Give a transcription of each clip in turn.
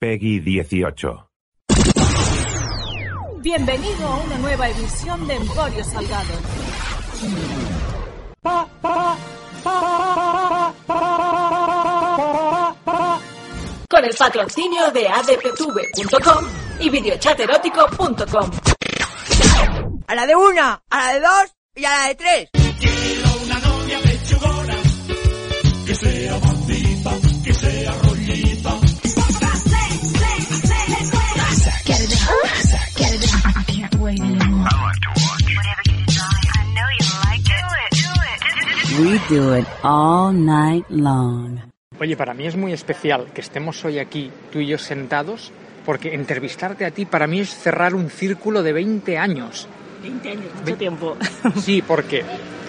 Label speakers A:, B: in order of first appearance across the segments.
A: Peggy 18.
B: Bienvenido a una nueva edición de Emporio Salgado. Con el patrocinio de adptv.com y videochaterótico.com.
C: A la de una, a la de dos y a la de tres.
D: We do it all night long.
E: Oye, para mí es muy especial que estemos hoy aquí, tú y yo sentados, porque entrevistarte a ti para mí es cerrar un círculo de 20 años.
B: 20 años, mucho tiempo.
E: Sí, porque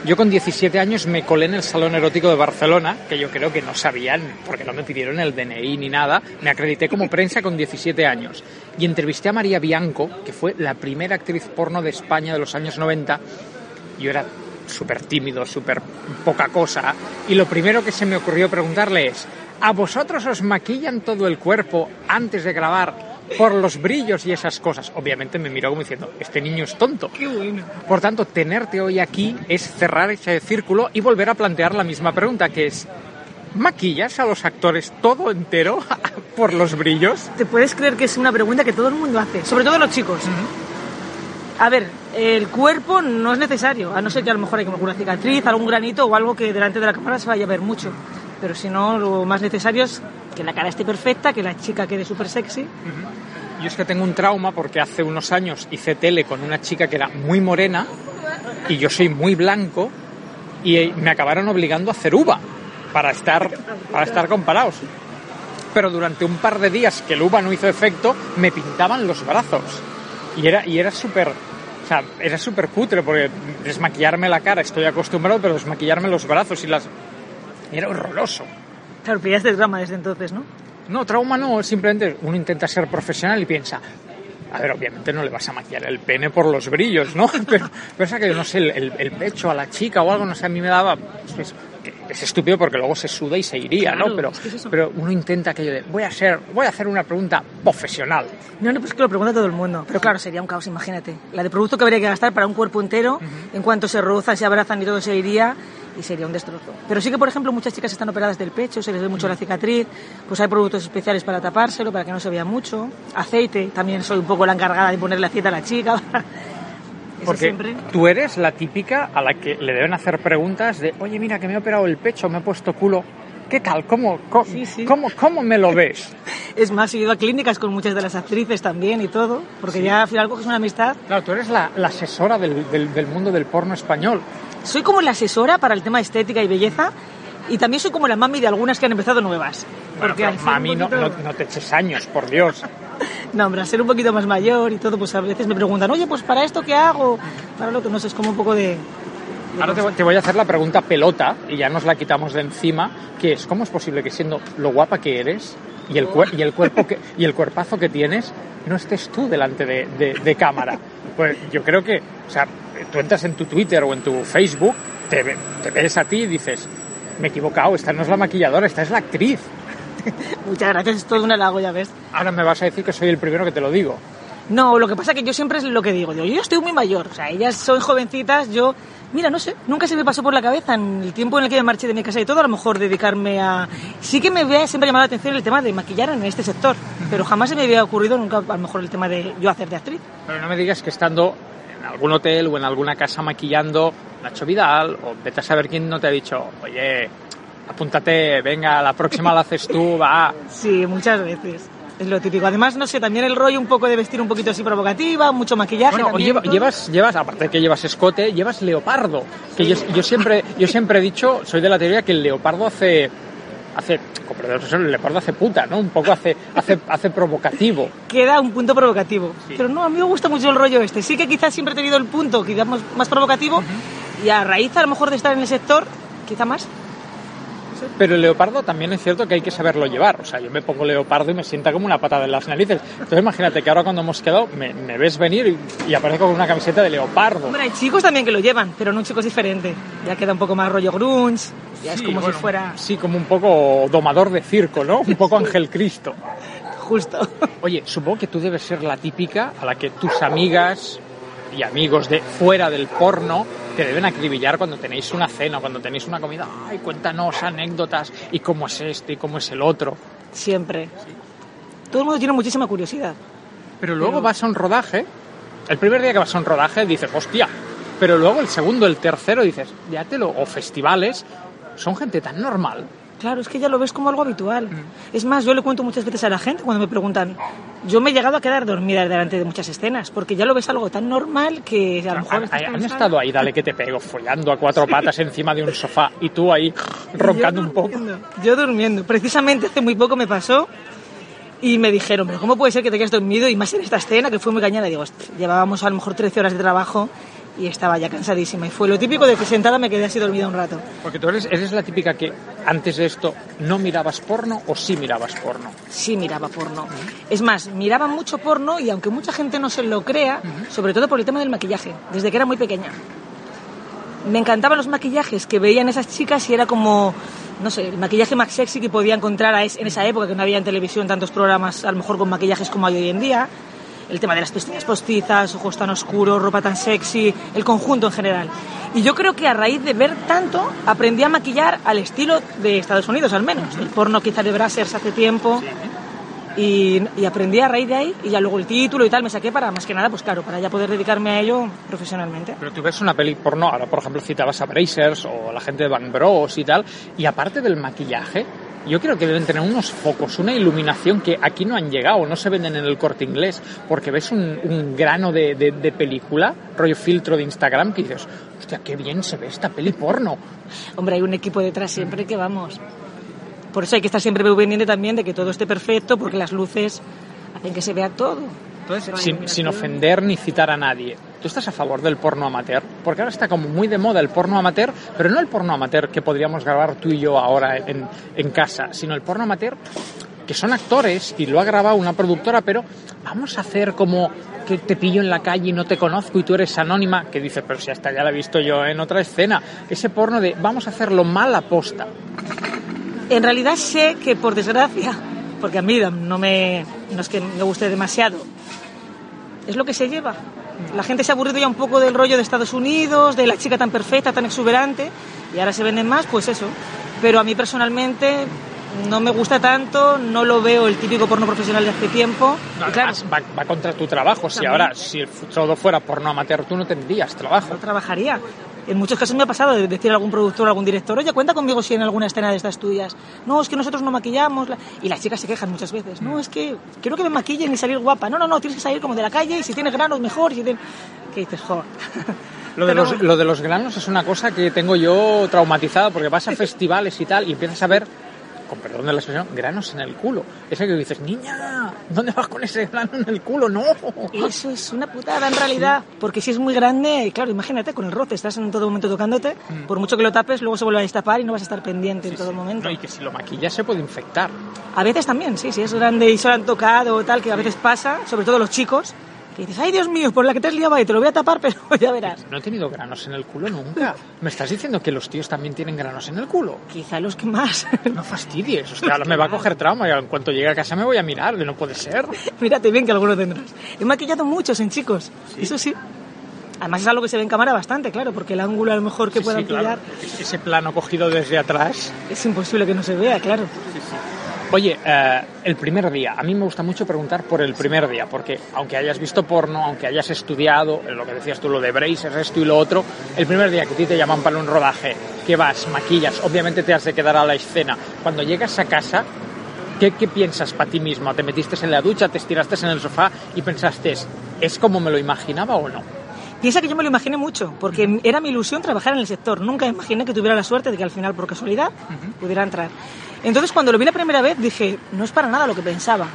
E: yo con 17 años me colé en el Salón Erótico de Barcelona, que yo creo que no sabían, porque no me pidieron el DNI ni nada. Me acredité como prensa con 17 años. Y entrevisté a María Bianco, que fue la primera actriz porno de España de los años 90. Yo era súper tímido, súper poca cosa. Y lo primero que se me ocurrió preguntarle es, ¿a vosotros os maquillan todo el cuerpo antes de grabar por los brillos y esas cosas? Obviamente me miró como diciendo, este niño es tonto.
B: Qué bueno.
E: Por tanto, tenerte hoy aquí es cerrar ese círculo y volver a plantear la misma pregunta, que es, ¿maquillas a los actores todo entero por los brillos?
B: ¿Te puedes creer que es una pregunta que todo el mundo hace? Sobre todo los chicos. A ver, el cuerpo no es necesario, a no ser que a lo mejor hay alguna cicatriz, algún granito o algo que delante de la cámara se vaya a ver mucho. Pero si no, lo más necesario es que la cara esté perfecta, que la chica quede súper sexy.
E: Yo es que tengo un trauma porque hace unos años hice tele con una chica que era muy morena y yo soy muy blanco y me acabaron obligando a hacer uva para estar, para estar comparados. Pero durante un par de días que el uva no hizo efecto, me pintaban los brazos. Y era, y era súper, o sea, era súper cutre porque desmaquillarme la cara estoy acostumbrado, pero desmaquillarme los brazos y las... Era horroroso.
B: Claro, pillaste drama desde entonces, ¿no?
E: No, trauma no, simplemente uno intenta ser profesional y piensa, a ver, obviamente no le vas a maquillar el pene por los brillos, ¿no? Pero, pero es que, no sé, el, pecho a la chica o algo, no sé, a mí me daba... Es, que es estúpido porque luego se suda y se iría,
B: Claro,
E: ¿no? Pero,
B: es que es
E: pero uno intenta aquello de, voy a, ser, voy a hacer una pregunta profesional.
B: No, no, pues que lo pregunta todo el mundo. Pero claro, sería un caos, imagínate. La de producto que habría que gastar para un cuerpo entero, en cuanto se rozan, se abrazan y todo se iría, y sería un destrozo. Pero sí que, por ejemplo, muchas chicas están operadas del pecho, se les ve mucho la cicatriz, pues hay productos especiales para tapárselo, para que no se vea mucho. Aceite, también soy un poco la encargada de ponerle aceite a la chica.
E: Porque
B: siempre.
E: tú eres la típica a la que le deben hacer preguntas de, oye, mira, que me he operado el pecho, me he puesto culo. ¿Qué tal? ¿Cómo, cómo,
B: Sí, sí.
E: cómo, cómo me lo ves?
B: Es más, he ido a clínicas con muchas de las actrices también y todo, porque ya al final coges una amistad.
E: Claro, tú eres la, la asesora del, del- del mundo del porno español.
B: Soy como la asesora para el tema estética y belleza, y también soy como la mami de algunas que han empezado nuevas.
E: Bueno,
B: Porque un
E: mami, no,
B: poquito-
E: no- no te eches años, por Dios.
B: No, hombre, al ser un poquito más mayor y todo, pues a veces me preguntan, oye, pues para esto qué hago, para lo que no sé, es como un poco de...
E: Ahora te, voy- te voy a hacer la pregunta pelota y ya nos la quitamos de encima, que es, ¿cómo es posible que siendo lo guapa que eres y el, y el, cuerpo que, y el cuerpazo que tienes, no estés tú delante de, de- de cámara? Pues yo creo que, o sea, tú entras en tu Twitter o en tu Facebook, te, te ves a ti y dices, me he equivocado, esta no es la maquilladora, esta es la actriz.
B: Muchas gracias, es todo un halago, ya ves.
E: Ahora me vas a decir que soy el primero que te lo digo.
B: No, lo que pasa que yo siempre es lo que digo, digo, yo estoy muy mayor, o sea, ellas son jovencitas, yo, mira, no sé, nunca se me pasó por la cabeza en el tiempo en el que me marché de mi casa y todo, a lo mejor dedicarme a... Sí que me había siempre llamado la atención el tema de maquillar en este sector, pero jamás se me había ocurrido nunca a lo mejor el tema de yo hacer de actriz.
E: Pero no me digas que estando en algún hotel o en alguna casa maquillando Nacho Vidal o vete a saber quién no te ha dicho, oye, apúntate, venga, la próxima la haces tú, va.
B: Sí, muchas veces. Es lo típico. Además, no sé, también el rollo un poco de vestir un poquito así provocativa, mucho maquillaje.
E: Bueno,
B: también,
E: lleva- llevas, llevas, aparte de que llevas escote, llevas leopardo. Que yo, yo siempre, yo siempre he dicho, soy de la teoría que el leopardo hace, hace, el leopardo hace puta, ¿no? Un poco hace, hace, hace provocativo.
B: Queda un punto provocativo.
E: Sí.
B: Pero no, a mí me gusta mucho el rollo este. Sí que quizás siempre he tenido el punto quizás más, más provocativo y a raíz a lo mejor de estar en el sector, quizá más.
E: Pero el leopardo también es cierto que hay que saberlo llevar. O sea, yo me pongo leopardo y me sienta como una patada en las narices. Entonces imagínate que ahora cuando hemos quedado me, me ves venir y, y aparezco con una camiseta de leopardo.
B: Hombre, hay chicos también que lo llevan, pero no chicos diferente. Ya queda un poco más rollo grunge, ya es como
E: bueno,
B: si fuera
E: Sí, como un poco domador de circo, ¿no? Un poco Ángel Cristo.
B: justo.
E: Oye, supongo que tú debes ser la típica a la que tus amigas y amigos de fuera del porno te deben acribillar cuando tenéis una cena, cuando tenéis una comida. Ay, cuéntanos anécdotas y cómo es este y cómo es el otro.
B: Siempre. Todo el mundo tiene muchísima curiosidad.
E: Pero luego vas a un rodaje, el primer día que vas a un rodaje dices, hostia, pero luego el segundo, el tercero dices, ya te lo, o festivales, son gente tan normal.
B: Claro, es que ya lo ves como algo habitual.
E: Mm.
B: Es más, yo le cuento muchas veces a la gente cuando me preguntan, yo me he llegado a quedar dormida delante de muchas escenas, porque ya lo ves algo tan normal que a lo mejor...
E: Han,
B: estás
E: han estado ahí, dale que te pego, follando a cuatro patas encima de un sofá y tú ahí roncando un poco.
B: Yo durmiendo. Precisamente hace muy poco me pasó y me dijeron, pero ¿cómo puede ser que te quedes dormido? Y más en esta escena que fue muy cañada. Digo, "Hostia, llevábamos a lo mejor 13 horas de trabajo y estaba ya cansadísima. Y fue lo típico de que sentada me quedé así dormida un rato.
E: Porque tú eres, eres la típica que antes de esto no mirabas porno o sí mirabas porno.
B: Sí miraba porno. Es más, miraba mucho porno y aunque mucha gente no se lo crea, sobre todo por el tema del maquillaje, desde que era muy pequeña. Me encantaban los maquillajes que veían esas chicas y era como, no sé, el maquillaje más sexy que podía encontrar en esa época, que no había en televisión tantos programas, a lo mejor con maquillajes como hay hoy en día. El tema de las pestañas postizas, ojos tan oscuros, ropa tan sexy, el conjunto en general. Y yo creo que a raíz de ver tanto, aprendí a maquillar al estilo de Estados Unidos, al menos. El porno quizá de Brazzers hace tiempo. Y, aprendí a raíz de ahí y ya luego el título y tal me saqué para más que nada pues claro para ya poder dedicarme a ello profesionalmente
E: Pero tú ves una peli porno, ahora por ejemplo citabas a Brazers o la gente de Van Bros y tal, y aparte del maquillaje, yo creo que deben tener unos focos, una iluminación que aquí no han llegado, no se venden en el corte inglés, porque ves un, un grano de, de- de película, rollo filtro de Instagram, que dices, hostia, qué bien se ve esta peli porno.
B: hombre hay un equipo detrás siempre que vamos. Por eso hay que estar siempre pendiente también de que todo esté perfecto porque las luces hacen que se vea todo.
E: Entonces, sin, sin ofender ni citar a nadie, ¿tú estás a favor del porno amateur? Porque ahora está como muy de moda el porno amateur, pero no el porno amateur que podríamos grabar tú y yo ahora en, casa, sino el porno amateur que son actores y lo ha grabado una productora, pero vamos a hacer como que te pillo en la calle y no te conozco y tú eres anónima, que dice, pero si hasta ya la he visto yo en otra escena. Ese porno de vamos a hacerlo mal a posta.
B: en realidad sé que por desgracia porque a mí no me no es que me guste demasiado es lo que se lleva la gente se ha aburrido ya un poco del rollo de Estados Unidos de la chica tan perfecta tan exuberante y ahora se venden más pues eso pero a mí personalmente no me gusta tanto no lo veo el típico porno profesional de hace tiempo y claro
E: Además, va, va contra tu trabajo. Si ahora, si todo fuera porno amateur, tú no tendrías trabajo.
B: no trabajaría. En muchos casos me ha pasado de decir a algún productor o algún director, oye, cuenta conmigo si en alguna escena de estas tuyas. No, es que nosotros no maquillamos. la-". Y las chicas se quejan muchas veces. No, es que quiero que me maquillen y salir guapa. No, no, no, tienes que salir como de la calle y si tienes granos mejor. y Si tienes... ¿Qué dices, joder?
E: Lo de,
B: Pero
E: los, lo de los granos es una cosa que tengo yo traumatizada porque vas a festivales y tal y empiezas a ver, con perdón de la expresión, granos en el culo. Ese que dices, niña, ¿dónde vas con ese grano en el culo? No.
B: Eso es una putada en realidad, porque si es muy grande, claro, imagínate, con el roce, estás en todo momento tocándote, por mucho que lo tapes, luego se vuelve a destapar y no vas a estar pendiente en todo momento.
E: No, y que si lo maquillas se puede infectar.
B: A veces también, sí, si es grande y solo han tocado o tal, que a veces pasa, sobre todo los chicos, que dices, ay Dios mío, por la que te has liado ahí, te lo voy a tapar, pero ya verás.
E: No he tenido granos en el culo nunca. ¿Me estás diciendo que los tíos también tienen granos en el culo?
B: Quizá los que más.
E: No fastidies, hostia, me va a coger trauma y en cuanto llegue a casa me voy a mirar, de no puede ser.
B: Mírate bien que alguno tendrás. He maquillado muchos en chicos, eso sí. Además es algo que se ve en cámara bastante, claro, porque el ángulo a lo mejor que
E: Sí,
B: puedan
E: sí, claro. Ese plano cogido desde atrás.
B: es imposible que no se vea, claro.
E: Oye, eh, el primer día. A mí me gusta mucho preguntar por el primer día, porque aunque hayas visto porno, aunque hayas estudiado, eh, lo que decías tú, lo de Brazers, esto y lo otro, el primer día que a ti te llaman para un rodaje, que vas, maquillas, obviamente te has de quedar a la escena. Cuando llegas a casa, ¿Qué, qué piensas para ti mismo? ¿Te metiste en la ducha, te estiraste en el sofá y pensaste, ¿es como me lo imaginaba o no?
B: Piensa que yo me lo imaginé mucho, porque era mi ilusión trabajar en el sector. Nunca imaginé que tuviera la suerte de que al final, por casualidad, pudiera entrar. Entonces, cuando lo vi la primera vez, dije, no es para nada lo que pensaba.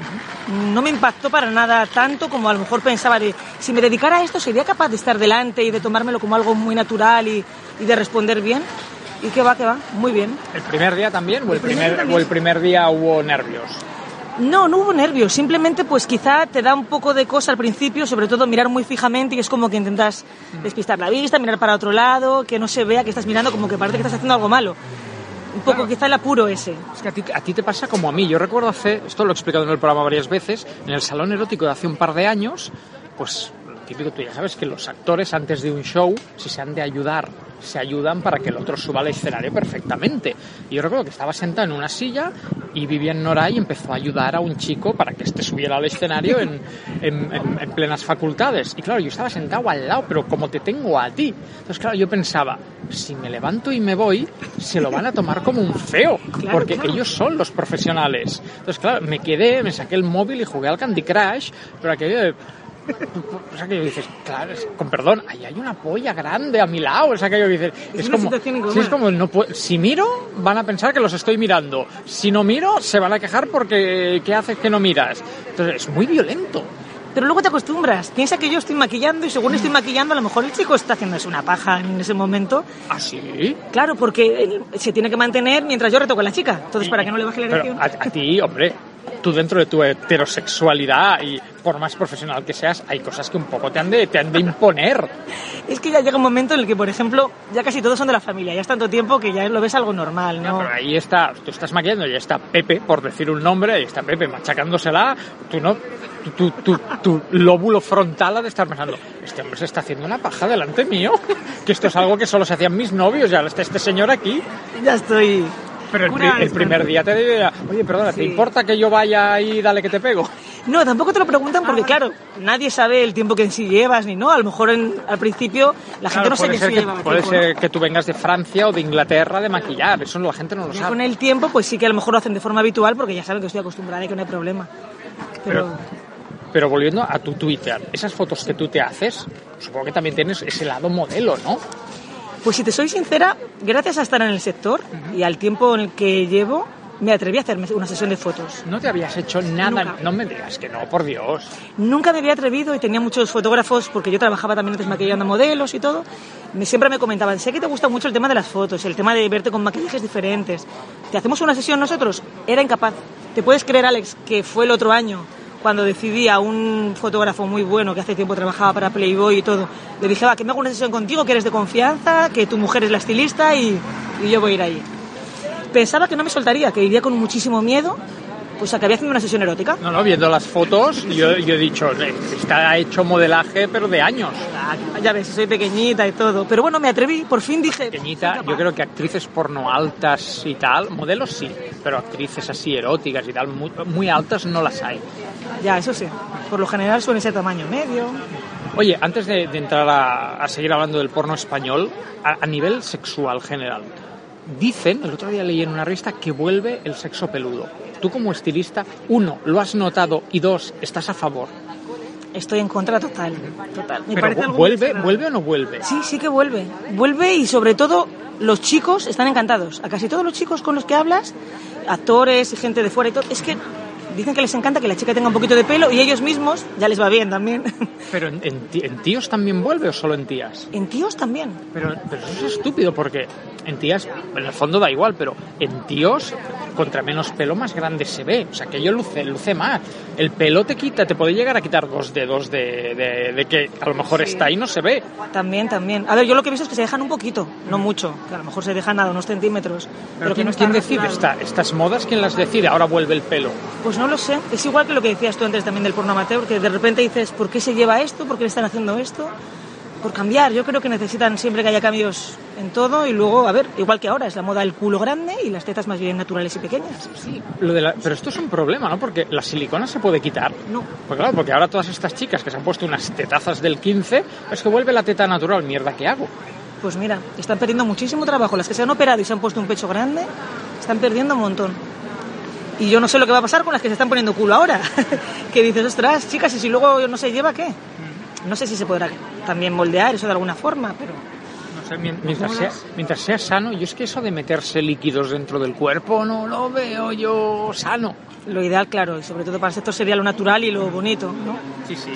B: No me impactó para nada tanto como a lo mejor pensaba de, si me dedicara a esto, ¿sería capaz de estar delante y de tomármelo como algo muy natural y, y de responder bien? Y que va, que va, muy bien.
E: ¿El primer día también o el,
B: El primer
E: o el primer día hubo nervios?
B: No, no hubo nervios, simplemente pues quizá te da un poco de cosa al principio, sobre todo mirar muy fijamente y es como que intentas despistar la vista, mirar para otro lado, que no se vea que estás mirando como que parece que estás haciendo algo malo. Un poco quizá el apuro ese.
E: Es que a ti, a ti te pasa como a mí. Yo recuerdo hace, esto lo he explicado en el programa varias veces, en el salón erótico de hace un par de años, pues típico, tú ya sabes que los actores antes de un show, si se han de ayudar, se ayudan para que el otro suba al escenario perfectamente. Y yo recuerdo que estaba sentado en una silla y Vivian Noray empezó a ayudar a un chico para que este subiera al escenario en, en- en- en plenas facultades. Y claro, yo estaba sentado al lado, pero como te tengo a ti. Entonces, claro, yo pensaba, si me levanto y me voy, se lo van a tomar como un feo,
B: Claro,
E: porque
B: claro.
E: ellos son los profesionales. Entonces, claro, me quedé, me saqué el móvil y jugué al Candy Crush, pero aquello de... O sea, que dices, claro, es- con perdón, ahí hay una polla grande a mi lado. O sea, que dices,
B: Es una
E: como, sí, es como, no puedo- si miro, van a pensar que los estoy mirando. Si no miro, se van a quejar porque, ¿qué haces que no miras? Entonces, es muy violento.
B: Pero luego te acostumbras. Piensa que yo estoy maquillando y según estoy maquillando, a lo mejor el chico está haciéndose una paja en ese momento.
E: ¿Así?
B: Claro, porque él se tiene que mantener mientras yo retoco a la chica. Entonces, para que no le baje la erección.
E: a, a ti, hombre, tú dentro de tu heterosexualidad y por más profesional que seas, hay cosas que un poco te han de, te han de imponer.
B: Es que ya llega un momento en el que, por ejemplo, ya casi todos son de la familia. Ya es tanto tiempo que ya lo ves algo normal,
E: No,
B: ¿no?
E: pero ahí está, tú estás maquillando y está Pepe, por decir un nombre, ahí está Pepe machacándosela, tú no, tu, tu, tu, lóbulo frontal ha de estar pensando, este hombre se está haciendo una paja delante mío, que esto es algo que solo se hacían mis novios, y ahora está este señor aquí.
B: Ya estoy.
E: Pero el, pri- el primer día te diría, oye, perdona, ¿te
B: Sí.
E: importa que yo vaya y dale que te pego?
B: No, tampoco te lo preguntan porque, claro, nadie sabe el tiempo que en sí llevas ni no. A lo mejor en- al principio la gente
E: Claro,
B: no que
E: ser,
B: sí
E: que,
B: lleva
E: puede
B: tiempo, ¿no?
E: ser que tú vengas de Francia o de Inglaterra de maquillar, eso la gente no lo
B: Ya
E: sabe.
B: con el tiempo, pues sí que a lo mejor lo hacen de forma habitual porque ya saben que estoy acostumbrada y que no hay problema. Pero,
E: Pero volviendo a tu Twitter, esas fotos que tú te haces, supongo que también tienes ese lado modelo, ¿no?
B: Pues si te soy sincera, gracias a estar en el sector y al tiempo en el que llevo, me atreví a hacerme una sesión de fotos.
E: No te habías hecho nada,
B: Nunca.
E: no me digas que no, por Dios.
B: Nunca me había atrevido y tenía muchos fotógrafos, porque yo trabajaba también antes maquillando modelos y todo. Me, siempre me comentaban, sé que te gusta mucho el tema de las fotos, el tema de verte con maquillajes diferentes. ¿Te hacemos una sesión nosotros? Era incapaz. ¿Te puedes creer, Alex, que fue el otro año cuando decidí a un fotógrafo muy bueno que hace tiempo trabajaba para Playboy y todo? Le dije, que me hago una sesión contigo, que eres de confianza, que tu mujer es la estilista y, y yo voy a ir ahí. Pensaba que no me soltaría, que iría con muchísimo miedo, pues acabé haciendo una sesión erótica.
E: No, no, viendo las fotos, yo, yo he dicho, "Eh, está hecho modelaje, pero de años.
B: Ya ves, soy pequeñita y todo. Pero bueno, me atreví, por fin dije...
E: Pequeñita, yo creo que actrices porno altas y tal, modelos sí, pero actrices así eróticas y tal, muy, muy altas no las hay.
B: Ya, eso sí. Por lo general suelen ser tamaño medio.
E: Oye, antes de, de entrar a, a seguir hablando del porno español, a, a nivel sexual general, dicen, el otro día leí en una revista, que vuelve el sexo peludo. Tú como estilista, uno, ¿lo has notado? Y dos, ¿estás a favor?
B: Estoy en contra total. Total. Me
E: Pero
B: parece algo
E: ¿vuelve. ¿vuelve o no vuelve?
B: Sí, sí que vuelve. Vuelve y sobre todo los chicos están encantados. A casi todos los chicos con los que hablas, actores y gente de fuera y todo, es que dicen que les encanta que la chica tenga un poquito de pelo y ellos mismos ya les va bien también.
E: Pero en, en tíos también vuelve o solo en tías?
B: en tíos también.
E: Pero, pero eso es estúpido porque en tías, en el fondo da igual, pero en tíos, contra menos pelo, más grande se ve. O sea, que ello luce, luce más. El pelo te quita, te puede llegar a quitar dos dedos de, de- de que a lo mejor está ahí y no se ve.
B: También, también. A ver, yo lo que he visto es que se dejan un poquito, no mucho, que a lo mejor se dejan nada, unos centímetros.
E: Pero,
B: que
E: ¿quién,
B: no está
E: quién decide esta- estas modas? ¿Quién las decide? Ahora vuelve el pelo.
B: Pues no lo sé. Es igual que lo que decías tú antes también del porno amateur, que de repente dices, ¿por qué se lleva esto? ¿Por qué le están haciendo esto? Por cambiar. Yo creo que necesitan siempre que haya cambios en todo y luego, a ver, igual que ahora, es la moda del culo grande y las tetas más bien naturales y pequeñas.
E: Lo de la- pero esto es un problema, ¿no? Porque la silicona se puede quitar.
B: No.
E: Pues claro, porque ahora todas estas chicas que se han puesto unas tetazas del 15, es que vuelve la teta natural. Mierda, ¿qué hago?
B: Pues mira, están perdiendo muchísimo trabajo. Las que se han operado y se han puesto un pecho grande, están perdiendo un montón. Y yo no sé lo que va a pasar con las que se están poniendo culo ahora. que dices, ostras, chicas, y si luego no se lleva, ¿qué? No sé si se podrá también moldear eso de alguna forma, pero...
E: No sé, mien- mientras sea, mientras sea sano, yo es que eso de meterse líquidos dentro del cuerpo no lo veo yo sano.
B: Lo ideal, claro, y sobre todo para esto sería lo natural y lo bonito, ¿no?
E: Sí, sí.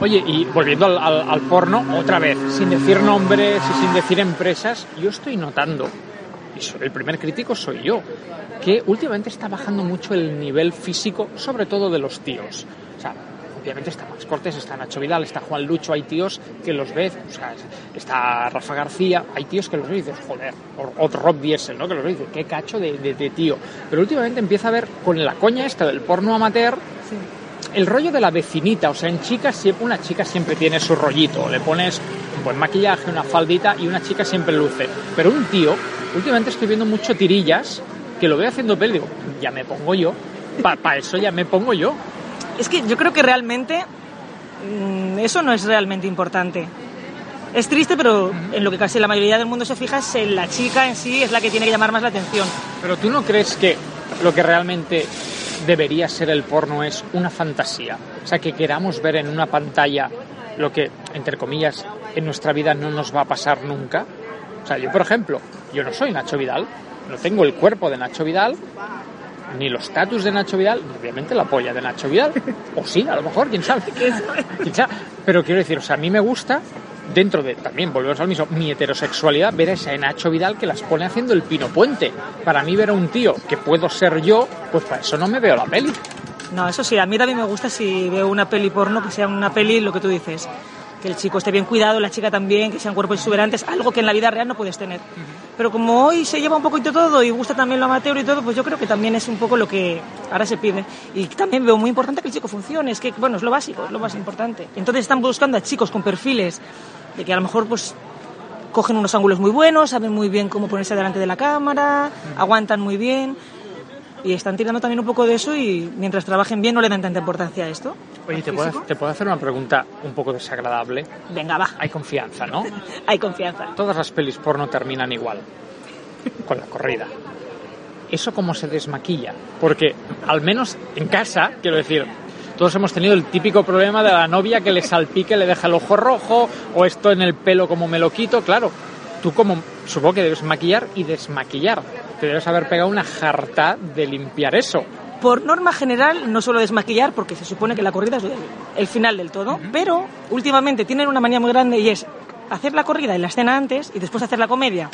E: Oye, y volviendo al, al- al porno, otra vez, sin decir nombres y sin decir empresas, yo estoy notando, y el primer crítico soy yo, que últimamente está bajando mucho el nivel físico, sobre todo de los tíos. O sea, obviamente está Max Cortés, está Nacho Vidal, está Juan Lucho, hay tíos que los ves, está Rafa García, hay tíos que los ves y dices, joder, o, Rob Diesel, ¿no? Que los ves y qué cacho de, de- de tío. Pero últimamente empieza a ver, con la coña esta del porno amateur, el rollo de la vecinita, o sea, en chicas siempre, una chica siempre tiene su rollito, le pones buen maquillaje, una faldita y una chica siempre luce. Pero un tío, últimamente estoy viendo mucho tirillas que lo veo haciendo peli, digo, ya me pongo yo, para eso ya me pongo yo.
B: Es que yo creo que realmente mm, eso no es realmente importante. Es triste, pero en lo que casi la mayoría del mundo se fija es en la chica en sí, es la que tiene que llamar más la atención.
E: Pero tú no crees que lo que realmente debería ser el porno es una fantasía, o sea, que queramos ver en una pantalla lo que, entre comillas, en nuestra vida no nos va a pasar nunca. O sea, yo, por ejemplo, yo no soy Nacho Vidal, no tengo el cuerpo de Nacho Vidal, ni los status de Nacho Vidal, ni obviamente la polla de Nacho Vidal. O sí, a lo mejor, quién sabe. ¿Quién sabe? Pero quiero decir, o sea, a mí me gusta, dentro de, también volvemos al mismo, mi heterosexualidad, ver a ese Nacho Vidal que las pone haciendo el pino puente. Para mí ver a un tío que puedo ser yo, pues para eso no me veo la peli.
B: No, eso sí, a mí también me gusta si veo una peli porno, que sea una peli, lo que tú dices, que el chico esté bien cuidado, la chica también, que sean cuerpos exuberantes, algo que en la vida real no puedes tener. Pero como hoy se lleva un poquito todo y gusta también lo amateur y todo, pues yo creo que también es un poco lo que ahora se pide. Y también veo muy importante que el chico funcione, es que, bueno, es lo básico, es lo más importante. Entonces están buscando a chicos con perfiles de que a lo mejor, pues, cogen unos ángulos muy buenos, saben muy bien cómo ponerse delante de la cámara, aguantan muy bien. Y están tirando también un poco de eso y mientras trabajen bien no le dan tanta importancia a esto.
E: Oye, ¿te
B: ¿Al
E: puedo, te puedo hacer una pregunta un poco desagradable?
B: Venga, va,
E: Hay confianza, ¿no?
B: hay confianza.
E: Todas las pelis porno terminan igual, con la corrida. ¿Eso cómo se desmaquilla? Porque al menos en casa, quiero decir, todos hemos tenido el típico problema de la novia que le salpique, le deja el ojo rojo, o esto en el pelo como me lo quito, claro. Tú como, supongo que debes maquillar y desmaquillar. Te debes haber pegado una jarta de limpiar eso.
B: Por norma general no suelo desmaquillar porque se supone que la corrida es el, final del todo, pero últimamente tienen una manía muy grande y es hacer la corrida en la escena antes y después hacer la comedia.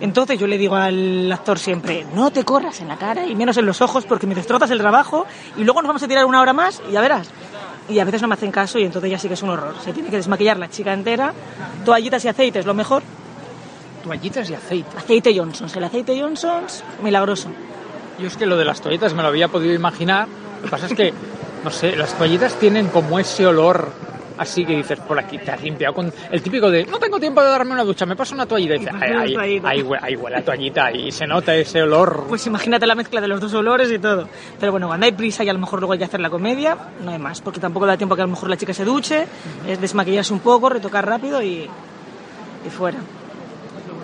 B: Entonces yo le digo al actor siempre, no te corras en la cara y menos en los ojos porque me destrozas el trabajo y luego nos vamos a tirar una hora más y ya verás. Y a veces no me hacen caso y entonces ya sí que es un horror. Se tiene que desmaquillar la chica entera, toallitas y aceites, lo mejor.
E: Toallitas y aceite.
B: Aceite Johnson's, el aceite Johnson's, milagroso.
E: Yo es que lo de las toallitas me lo había podido imaginar. Lo que pasa es que, no sé, las toallitas tienen como ese olor así que dices, por aquí te has limpiado con el típico de no tengo tiempo de darme una ducha, me paso una toallita y dices, ahí, ahí, ahí hue- ahí huele a toallita y se nota ese olor.
B: Pues imagínate la mezcla de los dos olores y todo. Pero bueno, cuando hay prisa y a lo mejor luego hay que hacer la comedia, no hay más, porque tampoco da tiempo que a lo mejor la chica se duche, es desmaquillarse un poco, retocar rápido y, y fuera.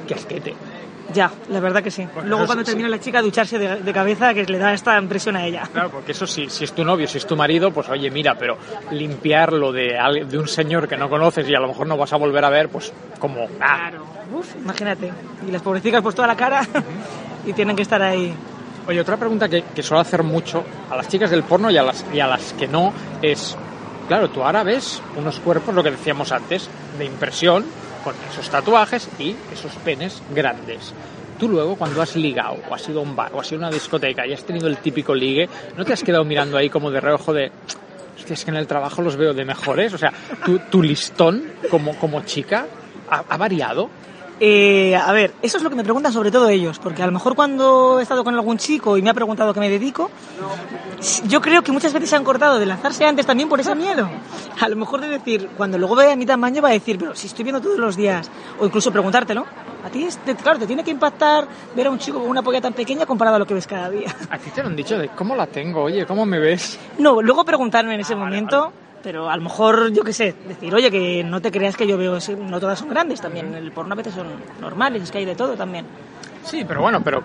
E: Qué asquete.
B: Ya, la verdad que sí.
E: Bueno,
B: luego cuando
E: sí.
B: termina la chica ducharse de, de cabeza, que le da esta impresión a ella.
E: Claro, porque eso sí, si es tu novio, si es tu marido, pues oye, mira, pero limpiarlo de, de un señor que no conoces y a lo mejor no vas a volver a ver, pues como... ah.
B: Claro. Uf, imagínate. Y las pobrecitas pues toda la cara y tienen que estar ahí.
E: Oye, otra pregunta que, que suelo hacer mucho a las chicas del porno y a las, y a las que no es, claro, tú ahora ves unos cuerpos, lo que decíamos antes, de impresión, con esos tatuajes y esos penes grandes. Tú luego, cuando has ligado, o has ido a un bar, o has ido a una discoteca y has tenido el típico ligue, ¿no te has quedado mirando ahí como de reojo de, hostia, es que en el trabajo los veo de mejores? O sea, tu, listón como, chica ha variado.
B: Eh, a ver, eso es lo que me preguntan sobre todo ellos, porque a lo mejor cuando he estado con algún chico y me ha preguntado a qué me dedico, yo creo que muchas veces se han cortado de lanzarse antes también por ese miedo. A lo mejor de decir, cuando luego vea mi tamaño va a decir, pero si estoy viendo todos los días, o incluso preguntártelo, a ti, es- te- claro, te tiene que impactar ver a un chico con una polla tan pequeña comparado a lo que ves cada día.
E: A ti te lo han dicho de, ¿cómo la tengo? Oye, ¿cómo me ves?
B: No, luego preguntarme en ese momento, pero a lo mejor, yo qué sé, decir, oye, que no te creas que yo veo, no todas son grandes también, el porno a veces son normales, es que hay de todo también.
E: Sí, pero bueno, pero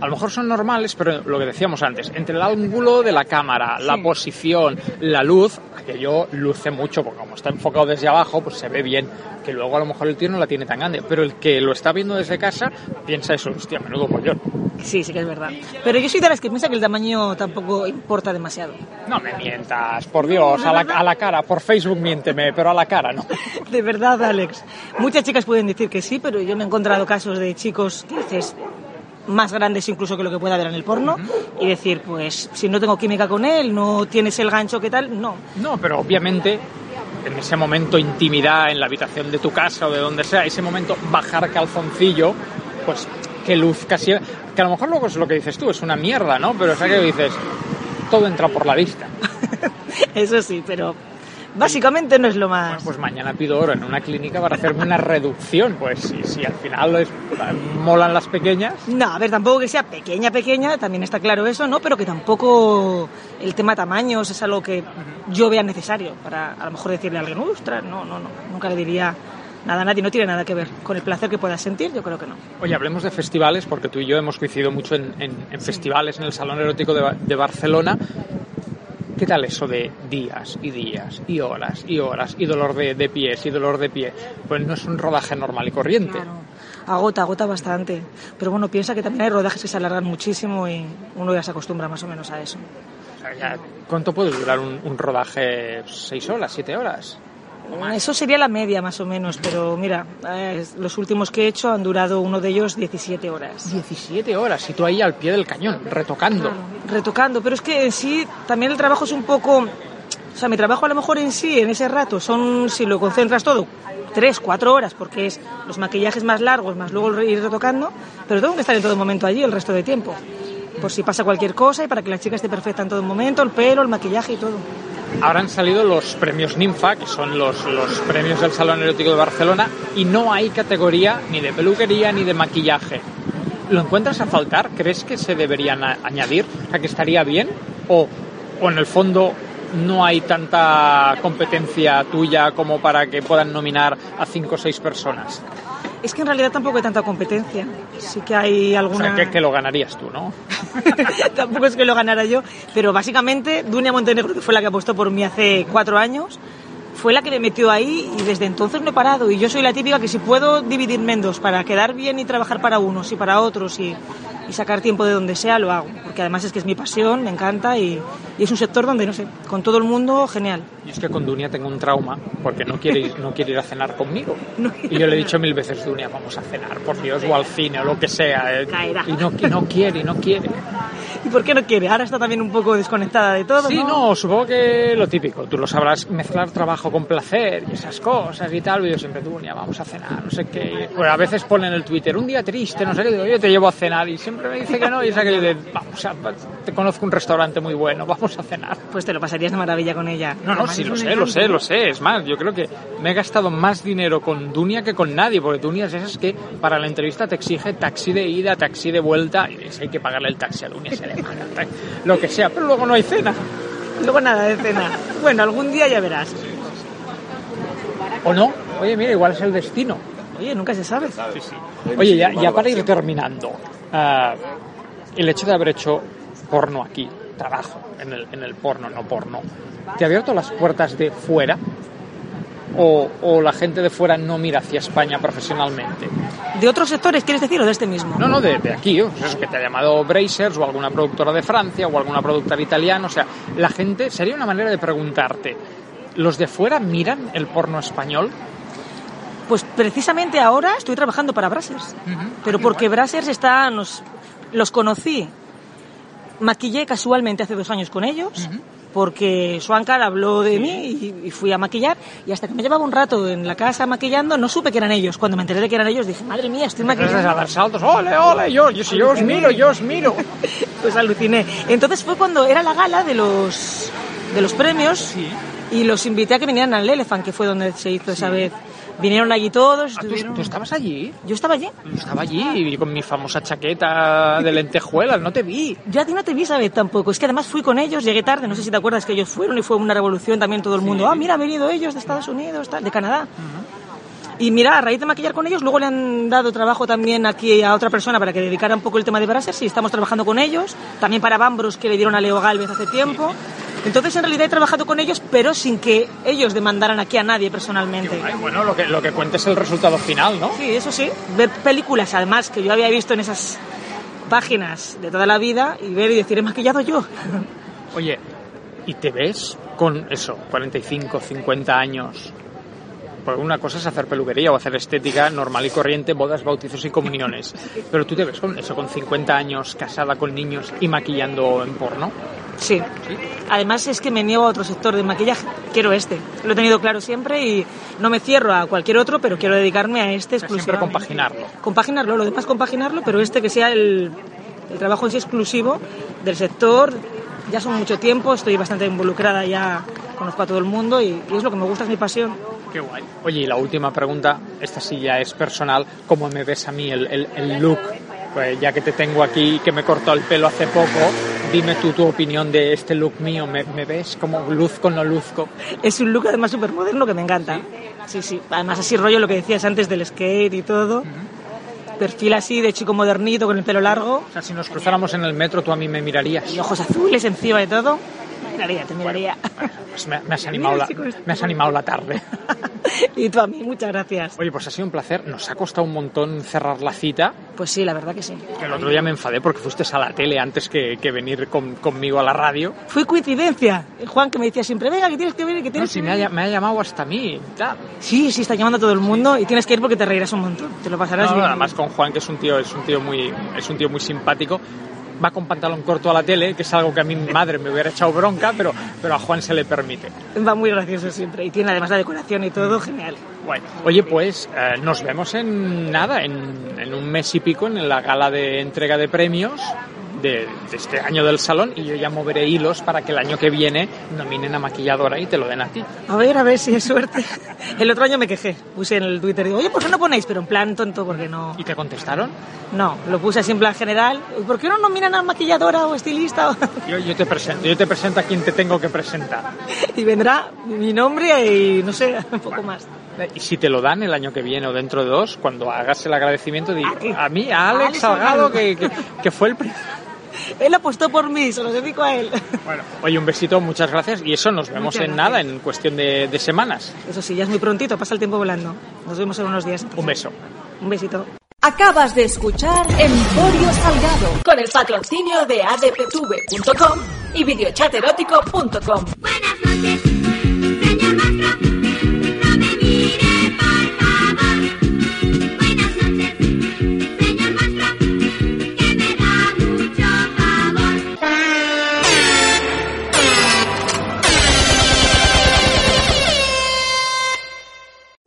E: a lo mejor son normales, pero lo que decíamos antes, entre el ángulo de la cámara, la posición, la luz, aquello luce mucho, porque como está enfocado desde abajo, pues se ve bien, que luego a lo mejor el tío no la tiene tan grande, pero el que lo está viendo desde casa piensa eso, hostia, menudo pollón.
B: Sí, sí que es verdad. Pero yo soy de las que piensa que el tamaño tampoco importa demasiado.
E: No me mientas, por Dios, a la, a la cara, por Facebook miénteme, pero a la cara, ¿no?
B: De verdad, Alex. Muchas chicas pueden decir que sí, pero yo me he encontrado casos de chicos que dices más grandes incluso que lo que pueda haber en el porno y decir, pues si no tengo química con él, no tienes el gancho que tal, no.
E: No, pero obviamente en ese momento intimidad en la habitación de tu casa o de donde sea, ese momento bajar calzoncillo, pues que luz casi... Que a lo mejor luego es lo que dices tú, es una mierda, ¿no? Pero es que dices, todo entra por la vista.
B: Eso sí, pero básicamente no es lo más...
E: Bueno, pues mañana pido oro en una clínica para hacerme una reducción, pues si, si al final es- molan las pequeñas,
B: No, a ver, tampoco que sea pequeña, pequeña, también está claro eso, ¿no? Pero que tampoco el tema tamaños es algo que yo vea necesario para a lo mejor decirle a alguien, ostras, no, no, no, nunca le diría nada nadie, no tiene nada que ver con el placer que puedas sentir, yo creo que no.
E: Oye, hablemos de festivales, porque tú y yo hemos coincidido mucho en, en- en festivales, en el Salón Erótico de Barcelona. ¿Qué tal eso de días y días y horas y horas y dolor de, de pies y dolor de pie? Pues no es un rodaje normal y corriente.
B: Claro. Agota, agota bastante. Pero bueno, piensa que también hay rodajes que se alargan muchísimo y uno ya se acostumbra más o menos a eso.
E: O sea, ya, ¿Cuánto puede durar un, un rodaje? ¿Seis horas? ¿Siete horas?
B: Eso sería la media más o menos, pero mira, eh, los últimos que he hecho han durado uno de ellos 17 horas.
E: 17 horas y tú ahí al pie del cañón, retocando.
B: retocando, pero es que en sí también el trabajo es un poco, o sea, mi trabajo a lo mejor en sí, en ese rato, son, si lo concentras todo, tres, cuatro horas, porque es los maquillajes más largos, más luego ir retocando, pero tengo que estar en todo momento allí el resto de tiempo, por si pasa cualquier cosa y para que la chica esté perfecta en todo momento, el pelo, el maquillaje y todo.
E: Ahora han salido los premios Ninfa, que son los, los premios del Salón Erótico de Barcelona, y no hay categoría ni de peluquería ni de maquillaje. ¿Lo encuentras a faltar? ¿Crees que se deberían añadir? O sea, que estaría bien. O, o en el fondo no hay tanta competencia tuya como para que puedan nominar a cinco o seis personas.
B: Es que en realidad tampoco hay tanta competencia, sí que hay
E: O
B: alguna...
E: sea, que, que lo ganarías tú, ¿no?
B: Tampoco es que lo ganara yo, pero básicamente Dunia Montenegro, que fue la que apostó por mí hace cuatro años, fue la que me metió ahí y desde entonces no he parado. Y yo soy la típica que si puedo dividirme en dos para quedar bien y trabajar para unos y para otros y, y sacar tiempo de donde sea, lo hago. Porque además es que es mi pasión, me encanta y, y es un sector donde, no sé, con todo el mundo, genial.
E: Y es que con Dunia tengo un trauma porque no quiere, ir- no quiere ir a cenar conmigo.
B: No.
E: Y yo le he dicho mil veces, Dunia, vamos a cenar, por Dios, o al cine o lo que sea. eh.
B: Caerá.
E: Y no, no quiere, y no quiere.
B: ¿Y por qué no quiere? Ahora está también un poco desconectada de todo.
E: Sí, no, supongo que lo típico. Tú lo sabrás mezclar trabajo con placer y esas cosas y tal. Y yo siempre, Dunia, vamos a cenar, no sé qué. Pues a veces ponen en el Twitter, un día triste, no sé qué. Digo, yo te llevo a cenar y siempre me dice que no. Y es aquello de, vamos a, te conozco un restaurante muy bueno, vamos a cenar.
B: Pues te lo pasarías de maravilla con ella.
E: No, no, sí, lo sé, lo sé, lo sé. Es más, yo creo que me he gastado más dinero con Dunia que con nadie, porque Dunia es esas que para la entrevista te exige taxi de ida, taxi de vuelta, y si hay que pagarle el taxi a Dunia, se le paga, lo que sea, pero luego no hay cena.
B: Luego nada de cena. Bueno, algún día ya verás.
E: ¿O no? Oye, mira, igual es el destino.
B: Oye, nunca se sabe.
E: Oye, ya, ya para ir terminando, ah, el hecho de haber hecho porno aquí, trabajo en el, en el porno, no porno, ¿te ha abierto las puertas de fuera? O, o la gente de fuera no mira hacia España profesionalmente?
B: ¿De otros sectores quieres decir o de este mismo?
E: No, no, de, de aquí. Pues eso, que te ha llamado Brazers o alguna productora de Francia o alguna productora italiana. O sea, la gente, sería una manera de preguntarte, ¿los de fuera miran el porno español?
B: Pues precisamente ahora estoy trabajando para Brazzers. Pero porque Brazzers está, nos, los conocí. Maquillé casualmente hace dos años con ellos. Porque Swankar habló de mí y, y fui a maquillar. Y hasta que me llevaba un rato en la casa maquillando, no supe que eran ellos. Cuando me enteré de que eran ellos, dije, madre mía, estoy
E: Empiezas a
B: maquillando.
E: dar saltos, ole, ole, yo, yo, si yo os miro, yo os miro.
B: Pues aluciné. Entonces fue cuando era la gala de los, de los premios y los invité a que vinieran al Elephant, que fue donde se hizo esa vez. Vinieron allí todos.
E: Ah, ¿tú, estabas allí?
B: Yo estaba allí.
E: Yo estaba allí con mi famosa chaqueta de lentejuelas, no te vi.
B: Yo a ti no te vi esa vez tampoco. Es que además fui con ellos, llegué tarde, no sé si te acuerdas que ellos fueron y fue una revolución también todo el mundo. Ah, mira, han venido ellos de Estados Unidos, tal, de Canadá. Y mira, a raíz de maquillar con ellos, luego le han dado trabajo también aquí a otra persona para que dedicara un poco el tema de brasers y estamos trabajando con ellos. También para Bambros, que le dieron a Leo Galvez hace tiempo. Entonces, en realidad he trabajado con ellos, pero sin que ellos demandaran aquí a nadie personalmente.
E: Ay, bueno, lo que, lo que cuenta es el resultado final, ¿no?
B: Sí, eso sí. Ver películas, además, que yo había visto en esas páginas de toda la vida y ver y decir, he maquillado yo.
E: Oye, ¿y te ves con eso, 45, 50 años? Porque una cosa es hacer peluquería o hacer estética normal y corriente, bodas, bautizos y comuniones. Pero tú te ves con eso, con 50 años, casada con niños y maquillando en porno.
B: Sí. Además es que me niego a otro sector de maquillaje. Quiero este. Lo he tenido claro siempre y no me cierro a cualquier otro, pero quiero dedicarme a este exclusivamente.
E: compaginarlo.
B: Compaginarlo, lo demás compaginarlo, pero este que sea el, el trabajo en sí exclusivo del sector. Ya son mucho tiempo, estoy bastante involucrada ya, conozco a todo el mundo y, y es lo que me gusta, es mi pasión.
E: Qué guay. Oye, y la última pregunta, esta sí ya es personal, ¿cómo me ves a mí el, el- el look? Pues ya que te tengo aquí, que me cortó el pelo hace poco, dime tú tu opinión de este look mío. ¿Me, me ves como luzco no luzco?
B: Es un look además súper moderno que me encanta. Sí, sí. Además así rollo lo que decías antes del skate y todo. Perfil así de chico modernito con el pelo largo
E: O sea, si nos cruzáramos en el metro, tú a mí me mirarías.
B: y ojos azules encima de todo. Miraría, te miraría.
E: Pues me, me has animado la, me has animado la tarde.
B: y tú a mí, muchas gracias.
E: Oye, pues ha sido un placer. Nos ha costado un montón cerrar la cita.
B: Pues sí, la verdad que sí.
E: Que el otro día me enfadé porque fuiste a la tele antes que, que venir con- conmigo a la radio.
B: Fue coincidencia. Juan que me decía siempre, venga, que tienes que venir, que
E: No,
B: tienes
E: si
B: que
E: me ha,
B: venir.
E: me ha llamado hasta a mí. tal.
B: Sí, sí, está llamando a todo el mundo y tienes que ir porque te reirás un montón. Te lo pasarás
E: No,
B: bien.
E: además con Juan, que es un tío, es un tío muy, es un tío muy simpático. Va con pantalón corto a la tele, que es algo que a mi madre me hubiera echado bronca, pero, pero a Juan se le permite.
B: Va muy gracioso siempre y tiene además la decoración y todo, genial.
E: Bueno, oye, pues eh, nos vemos en nada, en, en un mes y pico, en la gala de entrega de premios de, de este año del salón y yo ya moveré hilos para que el año que viene nominen a maquilladora y te lo den a ti.
B: A ver, a ver si es suerte. El otro año me quejé. Puse en el Twitter, digo, oye, ¿por qué no ponéis? Pero en plan tonto, porque no.
E: ¿Y te contestaron?
B: No, lo puse así en plan general. ¿Por qué no nominan a maquilladora o estilista?
E: Yo, yo te presento, yo te presento a quien te tengo que presentar.
B: y vendrá mi nombre y no sé, un poco más.
E: Y si te lo dan el año que viene o dentro de dos, cuando hagas el agradecimiento, di,
B: ¿A qué?
E: a mí, a Alex,
B: Alex
E: Salgado, que, que, que fue el primero.
B: Él apostó por mí, se lo dedico a él.
E: Bueno, oye, un besito, muchas gracias. Y eso, nos vemos
B: Muchas
E: en
B: gracias.
E: nada, en cuestión de, de semanas.
B: Eso sí, ya es muy prontito, pasa el tiempo volando. Nos vemos en unos días.
E: Un beso.
B: Un besito.
F: Acabas de escuchar Emporio Salgado con el patrocinio de adptv.com y videochaterótico.com.
G: Buenas noches,